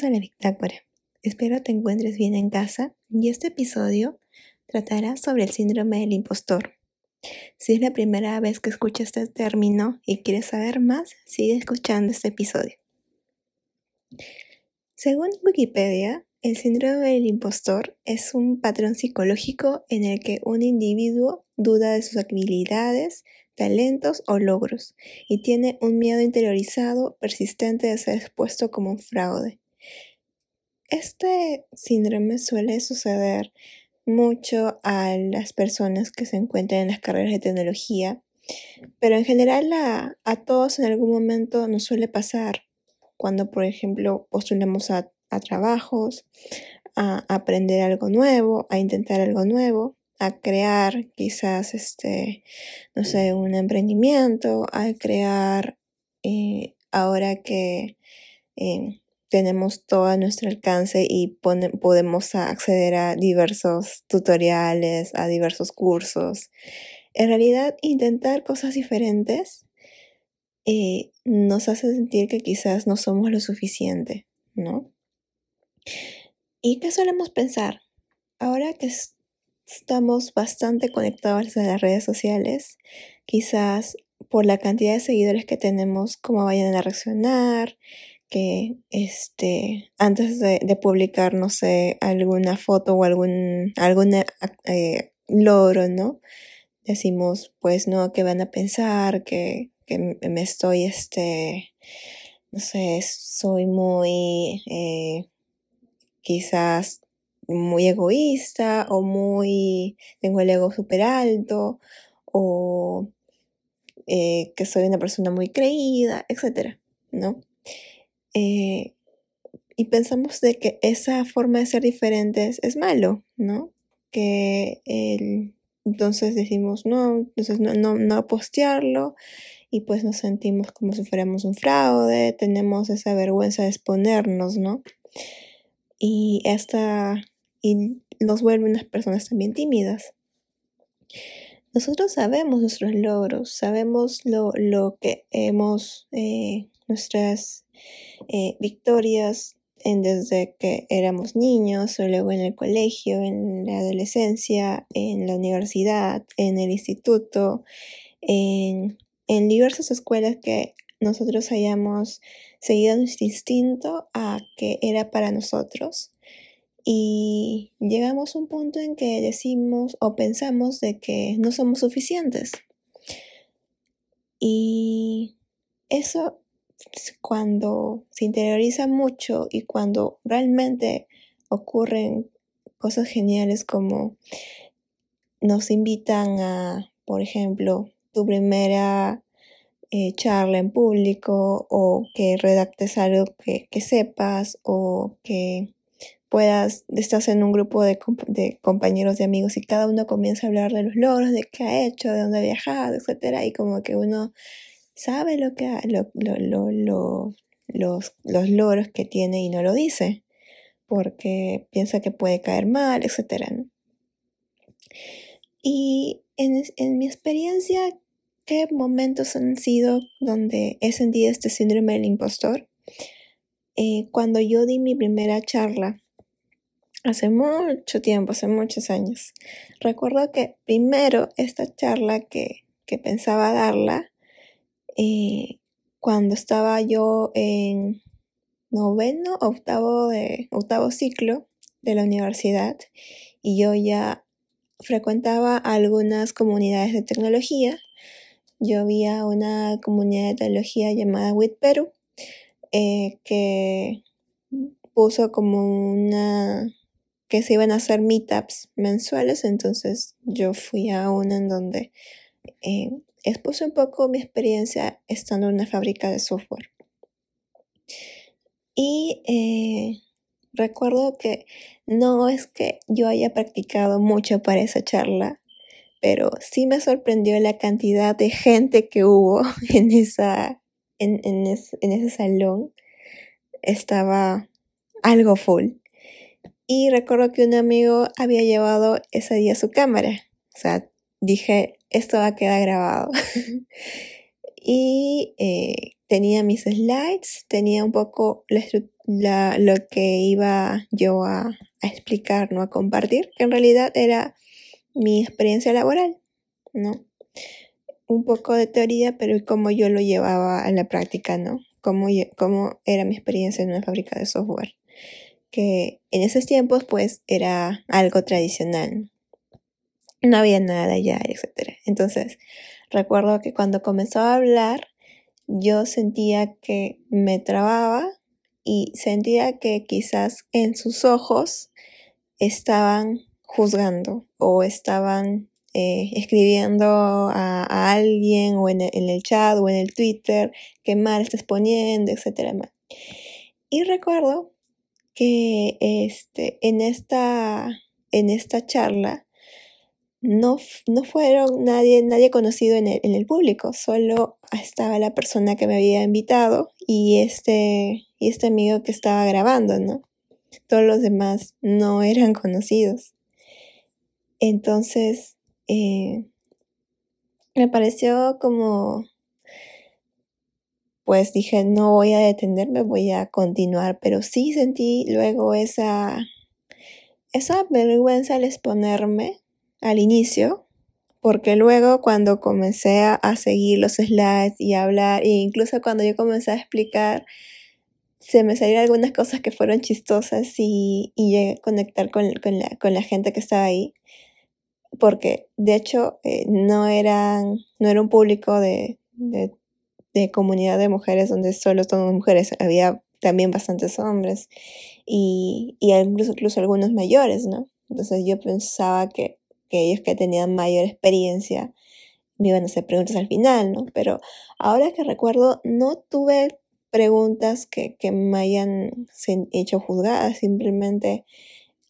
Bienvenidos a la Bitácora. Espero te encuentres bien en casa y este episodio tratará sobre el síndrome del impostor. Si es la primera vez que escuchas este término y quieres saber más, sigue escuchando este episodio. Según Wikipedia, el síndrome del impostor es un patrón psicológico en el que un individuo duda de sus habilidades, talentos o logros y tiene un miedo interiorizado persistente de ser expuesto como un fraude. Este síndrome suele suceder mucho a las personas que se encuentran en las carreras de tecnología, pero en general a, todos en algún momento nos suele pasar cuando, por ejemplo, postulamos a, trabajos, a aprender algo nuevo, a intentar algo nuevo a crear quizás, este, no sé, un emprendimiento, a crear, eh, ahora que eh, tenemos todo a nuestro alcance y podemos acceder a diversos tutoriales, a diversos cursos. En realidad, intentar cosas diferentes eh, nos hace sentir que quizás no somos lo suficiente, ¿no? ¿Y qué solemos pensar? Ahora que estamos bastante conectados a las redes sociales, quizás por la cantidad de seguidores que tenemos, cómo vayan a reaccionar, que este, antes de, publicar, no sé, alguna foto o algún, algún eh, logro, ¿no? Decimos, pues no, que van a pensar, que, que me estoy, este, no sé, soy muy, eh, quizás muy egoísta o muy, tengo el ego súper alto o eh, que soy una persona muy creída, etc. ¿no? Eh, y pensamos de que esa forma de ser diferentes es malo, ¿no? Que entonces decimos no, entonces no, no, no postearlo y pues nos sentimos como si fuéramos un fraude, tenemos esa vergüenza de exponernos, ¿no? Y esta y nos vuelve unas personas también tímidas. Nosotros sabemos nuestros logros, sabemos lo, que hemos, eh, nuestras eh, victorias en desde que éramos niños o luego en el colegio, en la adolescencia, en la universidad, en el instituto, en, en diversas escuelas que nosotros hayamos seguido nuestro instinto a que era para nosotros y llegamos a un punto en que decimos o pensamos de que no somos suficientes. Y eso cuando se interioriza mucho y cuando realmente ocurren cosas geniales como nos invitan a, por ejemplo, tu primera eh, charla en público o que redactes algo que, que sepas o que puedas, estás en un grupo de, compañeros de amigos y cada uno comienza a hablar de los logros, de qué ha hecho, de dónde ha viajado, etcétera, y como que uno sabe lo que lo, los, los logros que tiene y no lo dice, porque piensa que puede caer mal, etcétera. Y en, en mi experiencia, ¿qué momentos han sido donde he sentido este síndrome del impostor? Eh, cuando yo di mi primera charla hace mucho tiempo, hace muchos años. Recuerdo que primero esta charla que, pensaba darla, eh, cuando estaba yo en noveno, octavo, de, octavo ciclo de la universidad y yo ya frecuentaba algunas comunidades de tecnología. Yo había una comunidad de tecnología llamada WIT Perú eh, que puso como una que se iban a hacer meetups mensuales, entonces yo fui a una en donde eh, expuse un poco mi experiencia estando en una fábrica de software. Y eh, recuerdo que no es que yo haya practicado mucho para esa charla, pero sí me sorprendió la cantidad de gente que hubo en, esa, en, en ese salón. Estaba algo full. Y recuerdo que un amigo había llevado ese día su cámara. O sea, dije, esto va a quedar grabado. y eh, tenía mis slides, tenía un poco la, lo que iba yo a, a explicar, ¿no? A compartir, que en realidad era mi experiencia laboral, ¿no? Un poco de teoría, pero cómo yo lo llevaba a la práctica, ¿no? Cómo, cómo era mi experiencia en una fábrica de software. Que en esos tiempos, pues, era algo tradicional. No había nada allá, etc. Entonces, recuerdo que cuando comenzó a hablar, yo sentía que me trababa y sentía que quizás en sus ojos estaban juzgando o estaban eh, escribiendo a, alguien o en el, chat o en el Twitter que mal estás poniendo, etcétera. Y recuerdo que este, en, esta, en esta charla no, no fueron nadie, nadie conocido en el, en el público, solo estaba la persona que me había invitado y este, y este amigo que estaba grabando, ¿no? Todos los demás no eran conocidos. Entonces, eh, me pareció como, pues dije, no voy a detenerme, voy a continuar, pero sí sentí luego esa, esa vergüenza al exponerme al inicio, porque luego cuando comencé a, seguir los slides y a hablar, e incluso cuando yo comencé a explicar, se me salieron algunas cosas que fueron chistosas y, llegué a conectar con, la, con la gente que estaba ahí porque de hecho eh, no, eran, no era un público de, de, comunidad de mujeres donde solo son mujeres, había también bastantes hombres y, y incluso, incluso algunos mayores, ¿no? Entonces yo pensaba que, que ellos que tenían mayor experiencia me iban a hacer preguntas al final, ¿no? Pero ahora que recuerdo, no tuve preguntas que, que me hayan hecho juzgadas, simplemente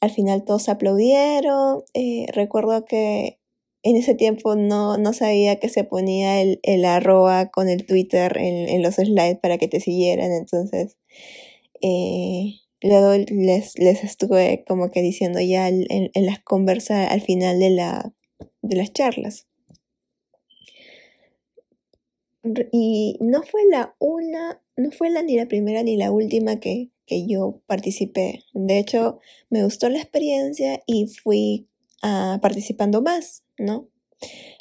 al final todos aplaudieron. Eh, recuerdo que en ese tiempo no, no sabía que se ponía el, el arroba con el Twitter en, en, los slides para que te siguieran. Entonces, eh, luego les, les estuve como que diciendo ya en, en las conversas al final de, la, de las charlas. Y no fue la una, no fue la ni la primera ni la última que, que yo participé. De hecho, me gustó la experiencia y fui uh, participando más, ¿no?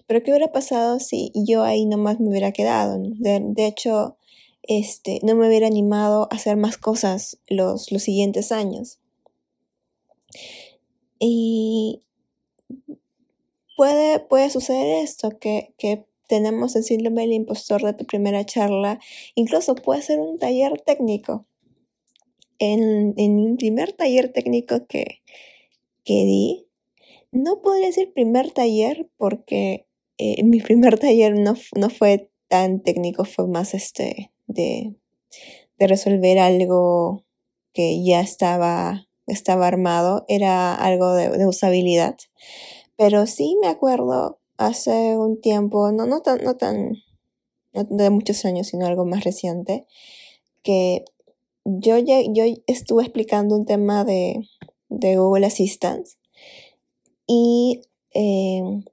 Pero ¿qué hubiera pasado si yo ahí nomás me hubiera quedado? De, de, hecho, este, no me hubiera animado a hacer más cosas los, los siguientes años. Y puede, puede suceder esto, que, que tenemos el síndrome del impostor de tu primera charla. Incluso puede ser un taller técnico en, en primer taller técnico que, que di, no podría decir primer taller porque eh, mi primer taller no, no, fue tan técnico, fue más este de, de resolver algo que ya estaba, estaba armado, era algo de, usabilidad. Pero sí me acuerdo hace un tiempo, no, no tan, no tan, de muchos años, sino algo más reciente, que yo, ya, yo estuve explicando un tema de, de Google Assistant y eh,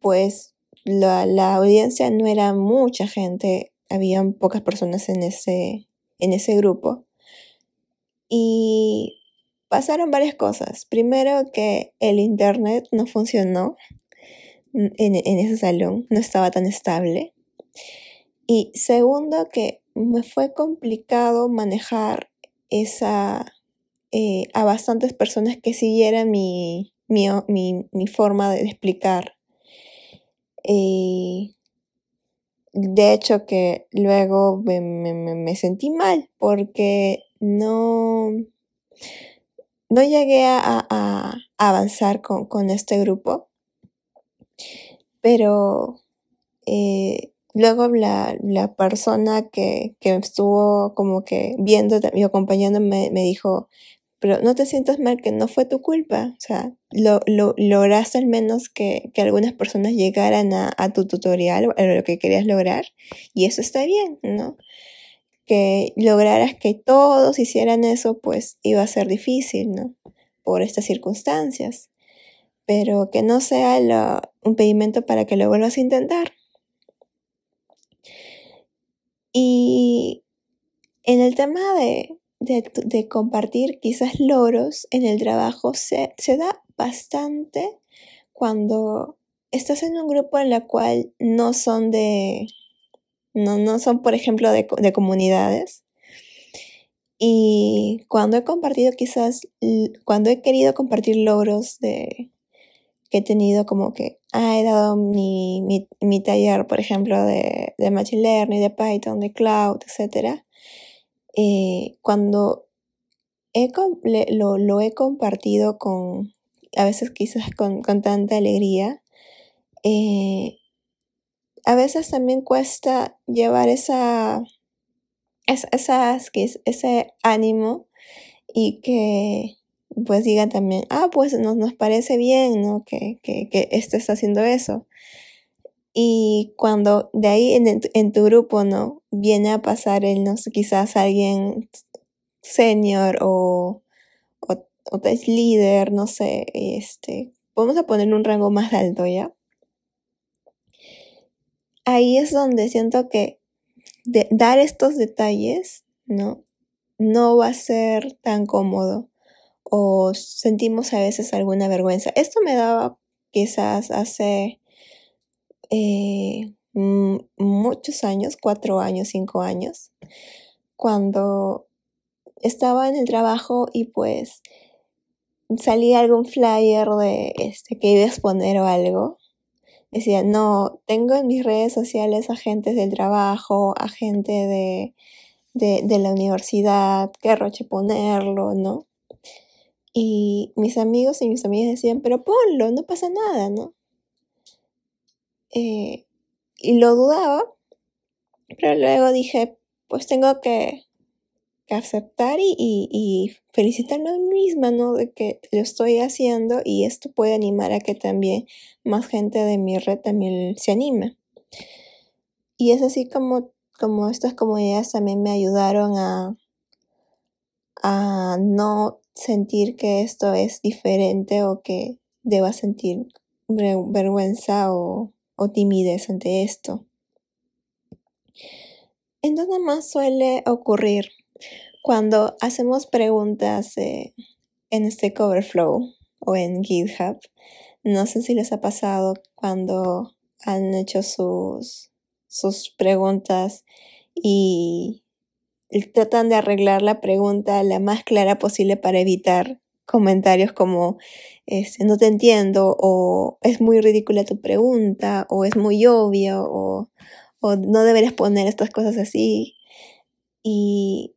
pues la, la, audiencia no era mucha gente, habían pocas personas en ese, en ese grupo. Y pasaron varias cosas. Primero que el internet no funcionó en, en ese salón, no estaba tan estable. Y segundo que me fue complicado manejar esa eh, a bastantes personas que siguieran mi, mi, mi, mi forma de explicar. Y de hecho que luego me, me, me, sentí mal porque no, no llegué a, a, avanzar con, con, este grupo. Pero eh, Luego la, la persona que, que, estuvo como que viendo y acompañándome me dijo, pero no te sientas mal que no fue tu culpa. O sea, lo, lo, lograste al menos que, que algunas personas llegaran a, a tu tutorial, a lo que querías lograr, y eso está bien, ¿no? Que lograras que todos hicieran eso, pues iba a ser difícil, ¿no? Por estas circunstancias. Pero que no sea lo, un pedimento para que lo vuelvas a intentar. Y En el tema de, de, compartir quizás logros en el trabajo se, se da bastante cuando estás en un grupo en el cual no son de, no, no son, por ejemplo, de, de comunidades. Y cuando he compartido quizás, cuando he querido compartir logros de, que he tenido como que, ah, he dado mi, mi, mi taller, por ejemplo, de, de Machine Learning, de Python, de Cloud, etc. Eh, cuando lo, he compartido con, a veces quizás con, con tanta alegría, eh, a veces también cuesta llevar esa, esas, ese ánimo y que pues digan también, ah, pues nos, nos parece bien, ¿no? Que, que, que estés haciendo eso. Y cuando de ahí en, en, tu grupo, ¿no? Viene a pasar el, no sé, quizás alguien senior o, o, líder, no sé, este, vamos a poner un rango más alto, ¿ya? Ahí es donde siento que dar estos detalles, ¿no? No va a ser tan cómodo o sentimos a veces alguna vergüenza. Esto me daba quizás hace eh, muchos años, cuatro años, cinco años, cuando estaba en el trabajo y pues salía algún flyer de este que iba a exponer o algo decía, no, tengo en mis redes sociales agentes del trabajo, a gente de, de, la universidad, qué roche ponerlo, ¿no? Y mis amigos y mis amigas decían, pero ponlo, no pasa nada, ¿no? Eh, y lo dudaba, pero luego dije, pues tengo que aceptar y, y, felicitarme a mí misma, ¿no? De que lo estoy haciendo y esto puede animar a que también más gente de mi red también se anime. Y es así como, como estas comunidades también me ayudaron a, a no sentir que esto es diferente o que deba sentir vergüenza o, o timidez ante esto. Entonces más suele ocurrir cuando hacemos preguntas en este Coverflow o en GitHub, no sé si les ha pasado cuando han hecho sus, sus preguntas y tratan de arreglar la pregunta la más clara posible para evitar comentarios como este, no te entiendo o es muy ridícula tu pregunta o es muy obvio o, o no deberías poner estas cosas así. Y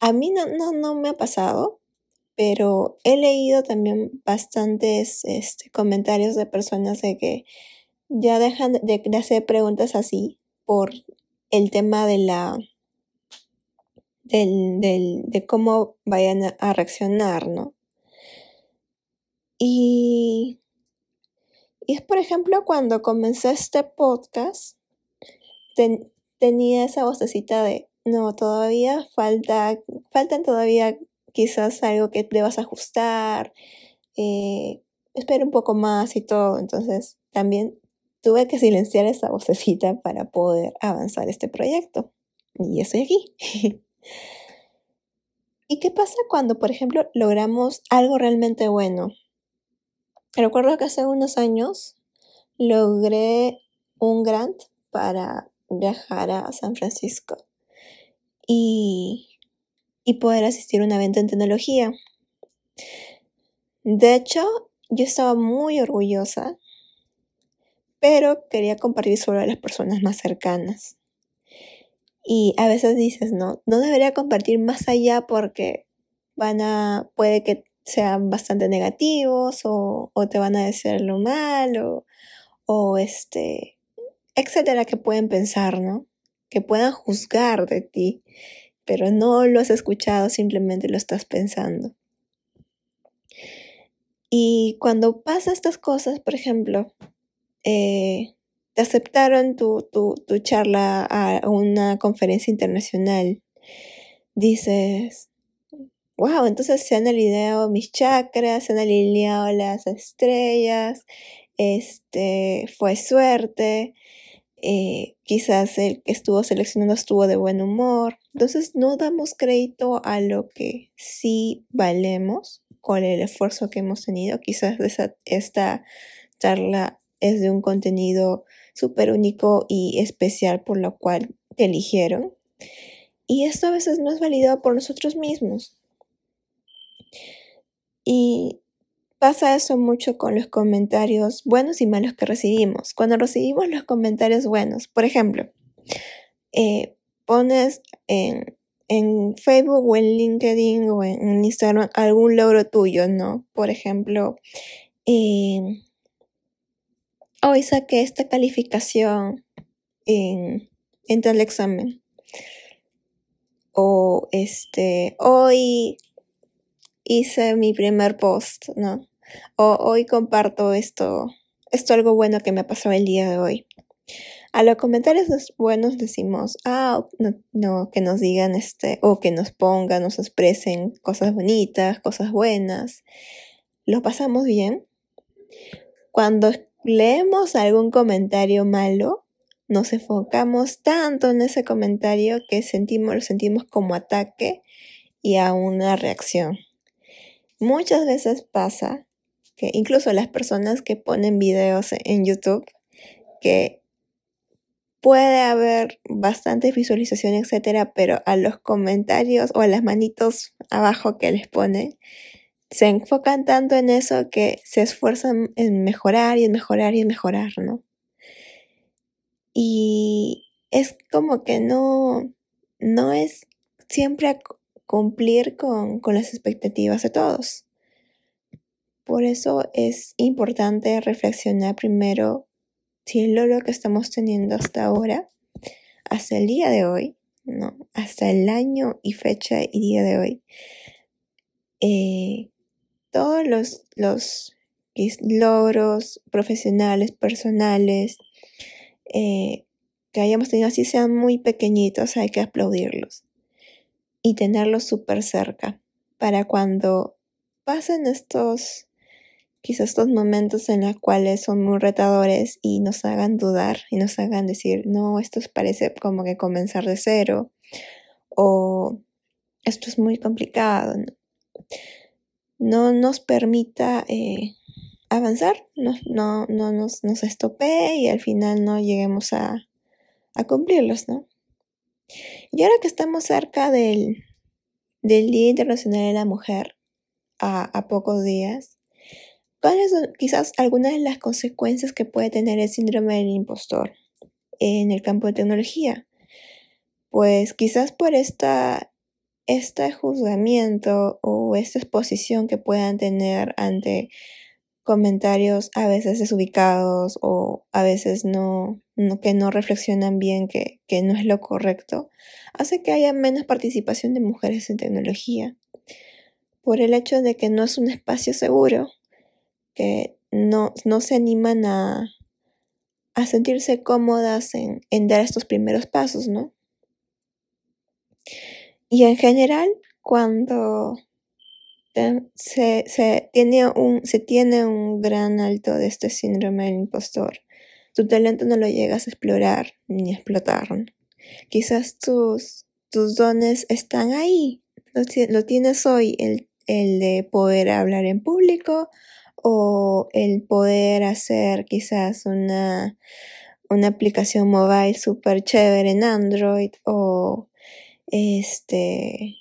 a mí no, no, no me ha pasado, pero he leído también bastantes este, comentarios de personas de que ya dejan de, hacer preguntas así por el tema de la del, del, de cómo vayan a, reaccionar, ¿no? Y, es por ejemplo cuando comencé este podcast, tenía esa vocecita de no, todavía falta, faltan todavía quizás algo que debas ajustar, eh, espera un poco más y todo. Entonces también tuve que silenciar esa vocecita para poder avanzar este proyecto. Y estoy aquí. ¿Y qué pasa cuando, por ejemplo, logramos algo realmente bueno? Recuerdo que hace unos años logré un grant para viajar a San Francisco y, poder asistir a un evento en tecnología. De hecho, yo estaba muy orgullosa, pero quería compartir solo a las personas más cercanas. Y a veces dices, no, no debería compartir más allá porque van a, puede que sean bastante negativos o, o te van a decir lo malo o este, etcétera, que pueden pensar, ¿no? que puedan juzgar de ti, pero no lo has escuchado, simplemente lo estás pensando. Y cuando pasa estas cosas, por ejemplo, eh, te aceptaron tu, tu, tu charla a una conferencia internacional, dices, wow, entonces se han alineado mis chakras, se han alineado las estrellas, este, fue suerte, eh, quizás el que estuvo seleccionando estuvo de buen humor. Entonces no damos crédito a lo que sí valemos con el esfuerzo que hemos tenido. Quizás esta charla es de un contenido súper único y especial por lo cual te eligieron. Y esto a veces no es validado por nosotros mismos. Y pasa eso mucho con los comentarios buenos y malos que recibimos. Cuando recibimos los comentarios buenos, por ejemplo, eh, pones en, Facebook o en LinkedIn o en Instagram algún logro tuyo, ¿no? Por ejemplo, eh, hoy saqué esta calificación en, en tal examen. O este, hoy hice mi primer post, ¿no? O hoy comparto esto, esto algo bueno que me ha pasado el día de hoy. A los comentarios buenos decimos, ah, no, no, que nos digan este, o que nos pongan, nos expresen cosas bonitas, cosas buenas. Lo pasamos bien. Cuando leemos algún comentario malo, nos enfocamos tanto en ese comentario que sentimos, lo sentimos como ataque y a una reacción. Muchas veces pasa incluso las personas que ponen videos en YouTube, que puede haber bastantes visualizaciones, etcétera, pero a los comentarios o a las manitos abajo que les ponen, se enfocan tanto en eso que se esfuerzan en mejorar y en mejorar y en mejorar, ¿no? Y es como que no, no es siempre cumplir con las expectativas de todos. Por eso es importante reflexionar primero si el logro que estamos teniendo hasta ahora, hasta el día de hoy, no, hasta el año y fecha y día de hoy, eh, todos los, los logros profesionales, personales, eh, que hayamos tenido así sean muy pequeñitos, hay que aplaudirlos y tenerlos súper cerca para cuando pasen estos, quizás estos momentos en los cuales son muy retadores y nos hagan dudar y nos hagan decir, no, esto parece como que comenzar de cero o esto es muy complicado. ¿no? no nos permita eh, avanzar, no, no, no nos, nos estopee y al final no lleguemos a, a cumplirlos, ¿no? Y ahora que estamos cerca del, del Día Internacional de la Mujer, a, a pocos días, ¿cuáles son quizás algunas de las consecuencias que puede tener el síndrome del impostor en el campo de tecnología? Pues quizás por esta este juzgamiento o esta exposición que puedan tener ante comentarios a veces desubicados o a veces no, que no reflexionan bien que, que no es lo correcto, hace que haya menos participación de mujeres en tecnología por el hecho de que no es un espacio seguro, que no, no se animan a, a sentirse cómodas en, en dar estos primeros pasos, ¿no? Y en general, cuando se, se, tiene un, se tiene un gran alto de este síndrome del impostor, tu talento no lo llegas a explorar ni a explotar. Quizás tus, tus dones están ahí, lo, tienes hoy, el, el de poder hablar en público o el poder hacer quizás una, una aplicación mobile súper chévere en Android o este,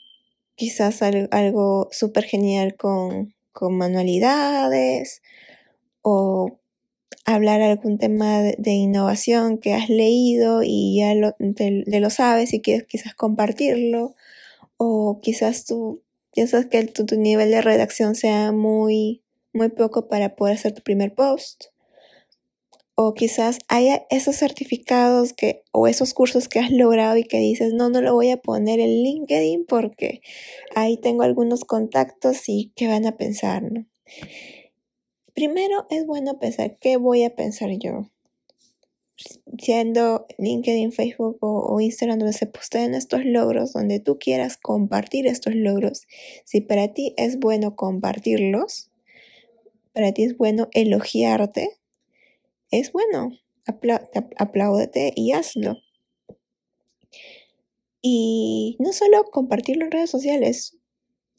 quizás algo, súper genial con, con, manualidades o hablar algún tema de, innovación que has leído y ya lo, lo sabes y quieres quizás compartirlo o quizás tú piensas que tu, tu nivel de redacción sea muy, muy poco para poder hacer tu primer post o quizás haya esos certificados que o esos cursos que has logrado y que dices, no, no lo voy a poner en LinkedIn porque ahí tengo algunos contactos y qué van a pensar, ¿no? Primero es bueno pensar qué voy a pensar yo. Siendo LinkedIn, Facebook o, Instagram donde se posteen estos logros, donde tú quieras compartir estos logros, si para ti es bueno compartirlos, para ti es bueno elogiarte, es bueno, apláudete y hazlo. Y no solo compartirlo en redes sociales,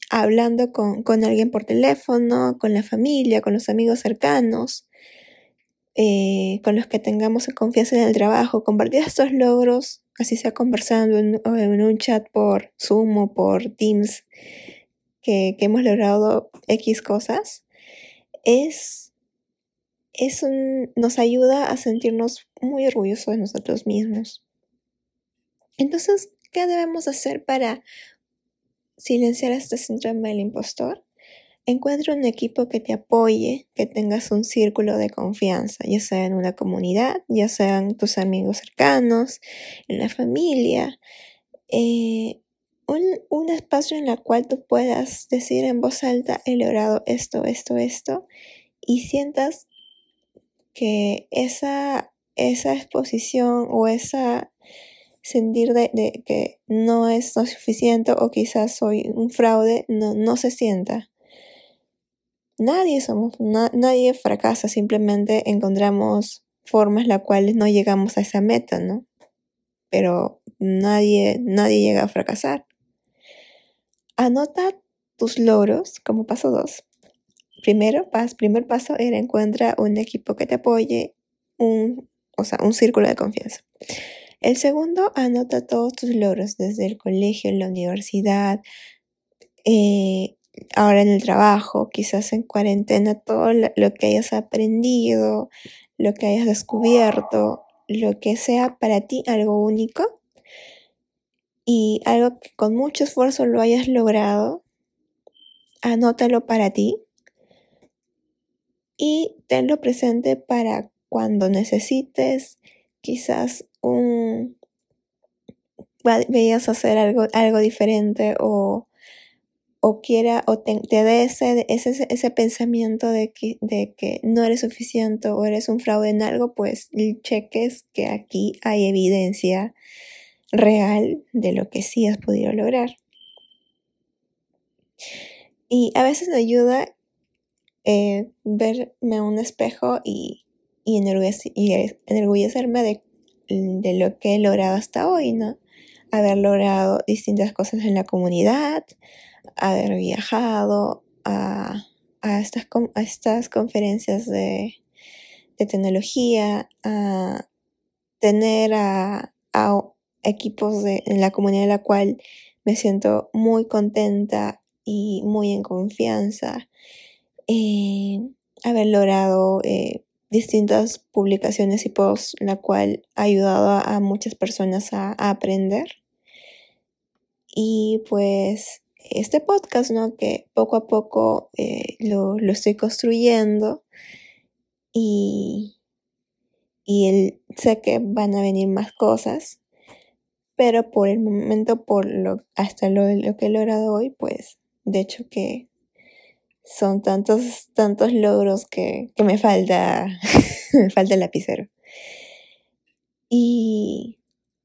hablando con, alguien por teléfono, con la familia, con los amigos cercanos, eh, con los que tengamos confianza en el trabajo, compartir estos logros, así sea conversando en, en un chat por Zoom o por Teams, que, que hemos logrado X cosas, es, es un, nos ayuda a sentirnos muy orgullosos de nosotros mismos. Entonces, ¿qué debemos hacer para silenciar este síndrome del impostor? Encuentra un equipo que te apoye, que tengas un círculo de confianza, ya sea en una comunidad, ya sean tus amigos cercanos, en la familia. Eh, un, un, espacio en el cual tú puedas decir en voz alta, he logrado esto, esto, esto, y sientas que esa, esa exposición o esa sentir de, que no es suficiente o quizás soy un fraude, no, no se sienta. Nadie somos, nadie fracasa, simplemente encontramos formas las cuales no llegamos a esa meta, ¿no? Pero nadie, nadie llega a fracasar. Anota tus logros como paso dos. Primero, pas, primer paso era encuentra un equipo que te apoye, un, o sea, un círculo de confianza. El segundo, anota todos tus logros desde el colegio, en la universidad, eh, ahora en el trabajo, quizás en cuarentena, todo lo que hayas aprendido, lo que hayas descubierto, lo que sea para ti algo único y algo que con mucho esfuerzo lo hayas logrado, anótalo para ti y tenlo presente para cuando necesites quizás un veías hacer algo, algo diferente o, o quiera o te, dé ese, ese, ese, pensamiento de que, de que no eres suficiente o eres un fraude en algo, pues cheques que aquí hay evidencia real de lo que sí has podido lograr. Y a veces me ayuda eh, verme un espejo y, y, enorgullecerme de, de lo que he logrado hasta hoy, ¿no? Haber logrado distintas cosas en la comunidad, haber viajado a, a, estas, a estas conferencias de, de tecnología, a tener a equipos de, en la comunidad en la cual me siento muy contenta y muy en confianza. Eh, haber logrado eh, distintas publicaciones y posts, la cual ha ayudado a, muchas personas a, aprender. Y pues este podcast, ¿no? Que poco a poco eh, lo, lo, estoy construyendo y, y el, sé que van a venir más cosas pero por el momento, por lo, hasta lo, lo que he logrado hoy, pues de hecho que son tantos, tantos logros que, que me falta, me falta el lapicero. Y,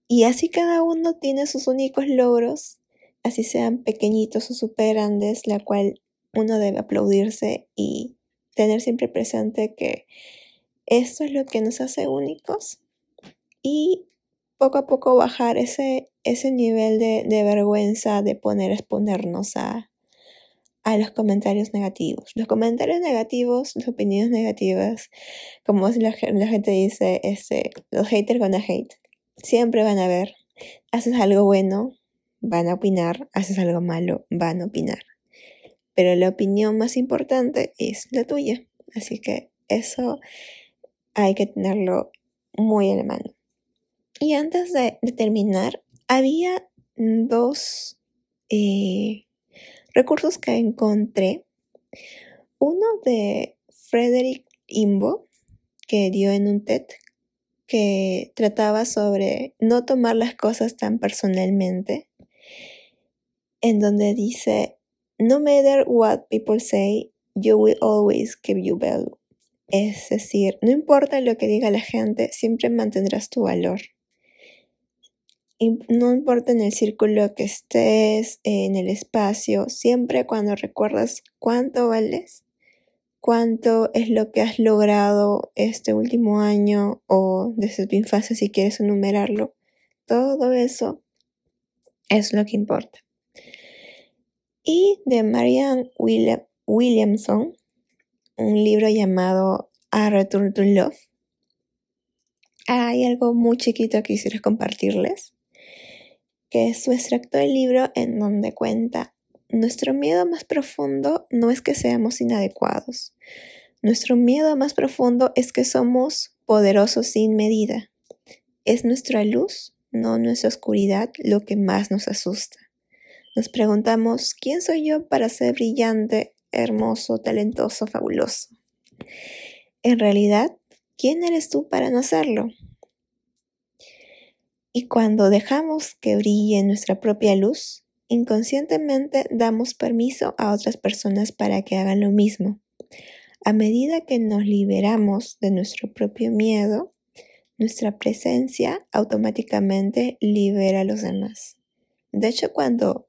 y así cada uno tiene sus únicos logros, así sean pequeñitos o super grandes, la cual uno debe aplaudirse y tener siempre presente que esto es lo que nos hace únicos y poco a poco bajar ese, ese nivel de, vergüenza de poner exponernos a, a los comentarios negativos. Los comentarios negativos, las opiniones negativas, como la, la gente dice, este, los haters gonna hate. Siempre van a ver. Haces algo bueno, van a opinar. Haces algo malo, van a opinar. Pero la opinión más importante es la tuya. Así que eso hay que tenerlo muy en la mano. Y antes de, terminar, había dos eh, recursos que encontré. Uno de Frederick Imbo, que dio en un TED, que trataba sobre no tomar las cosas tan personalmente, en donde dice, no matter what people say, you will always give you value. Es decir, no importa lo que diga la gente, siempre mantendrás tu valor no importa en el círculo que estés, en el espacio, siempre cuando recuerdas cuánto vales, cuánto es lo que has logrado este último año o desde tu infancia si quieres enumerarlo, todo eso Es lo que importa. Y de Marianne Williamson, un libro llamado A Return to Love. Hay algo muy chiquito que quisiera compartirles, que es su extracto del libro en donde cuenta, nuestro miedo más profundo no es que seamos inadecuados, nuestro miedo más profundo es que somos poderosos sin medida. Es nuestra luz, no nuestra oscuridad, lo que más nos asusta. Nos preguntamos, ¿quién soy yo para ser brillante, hermoso, talentoso, fabuloso? En realidad, ¿quién eres tú para no serlo? Y cuando dejamos que brille nuestra propia luz, inconscientemente damos permiso a otras personas para que hagan lo mismo. A medida que nos liberamos de nuestro propio miedo, nuestra presencia automáticamente libera a los demás. De hecho, cuando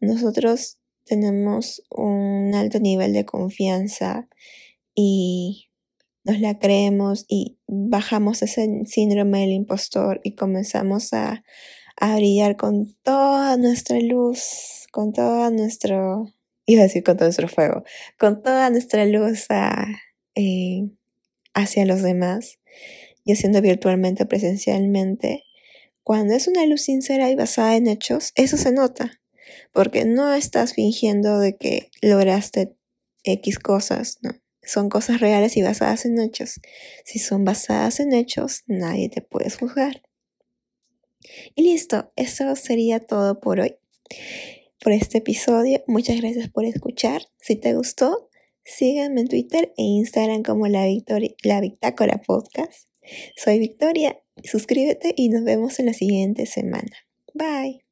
nosotros tenemos un alto nivel de confianza y nos la creemos y bajamos ese síndrome del impostor y comenzamos a, a brillar con toda nuestra luz, con todo nuestro iba a decir con todo nuestro fuego, con toda nuestra luz eh, hacia los demás y haciendo virtualmente presencialmente, cuando es una luz sincera y basada en hechos, eso se nota, porque no estás fingiendo de que lograste X cosas, no. Son cosas reales y basadas en hechos. Si son basadas en hechos, nadie te puede juzgar. Y listo, eso sería todo por hoy por este episodio. Muchas gracias por escuchar. Si te gustó, síganme en Twitter e Instagram como la, Victoria, la Victácora Podcast. Soy Victoria, suscríbete y nos vemos en la siguiente semana. Bye.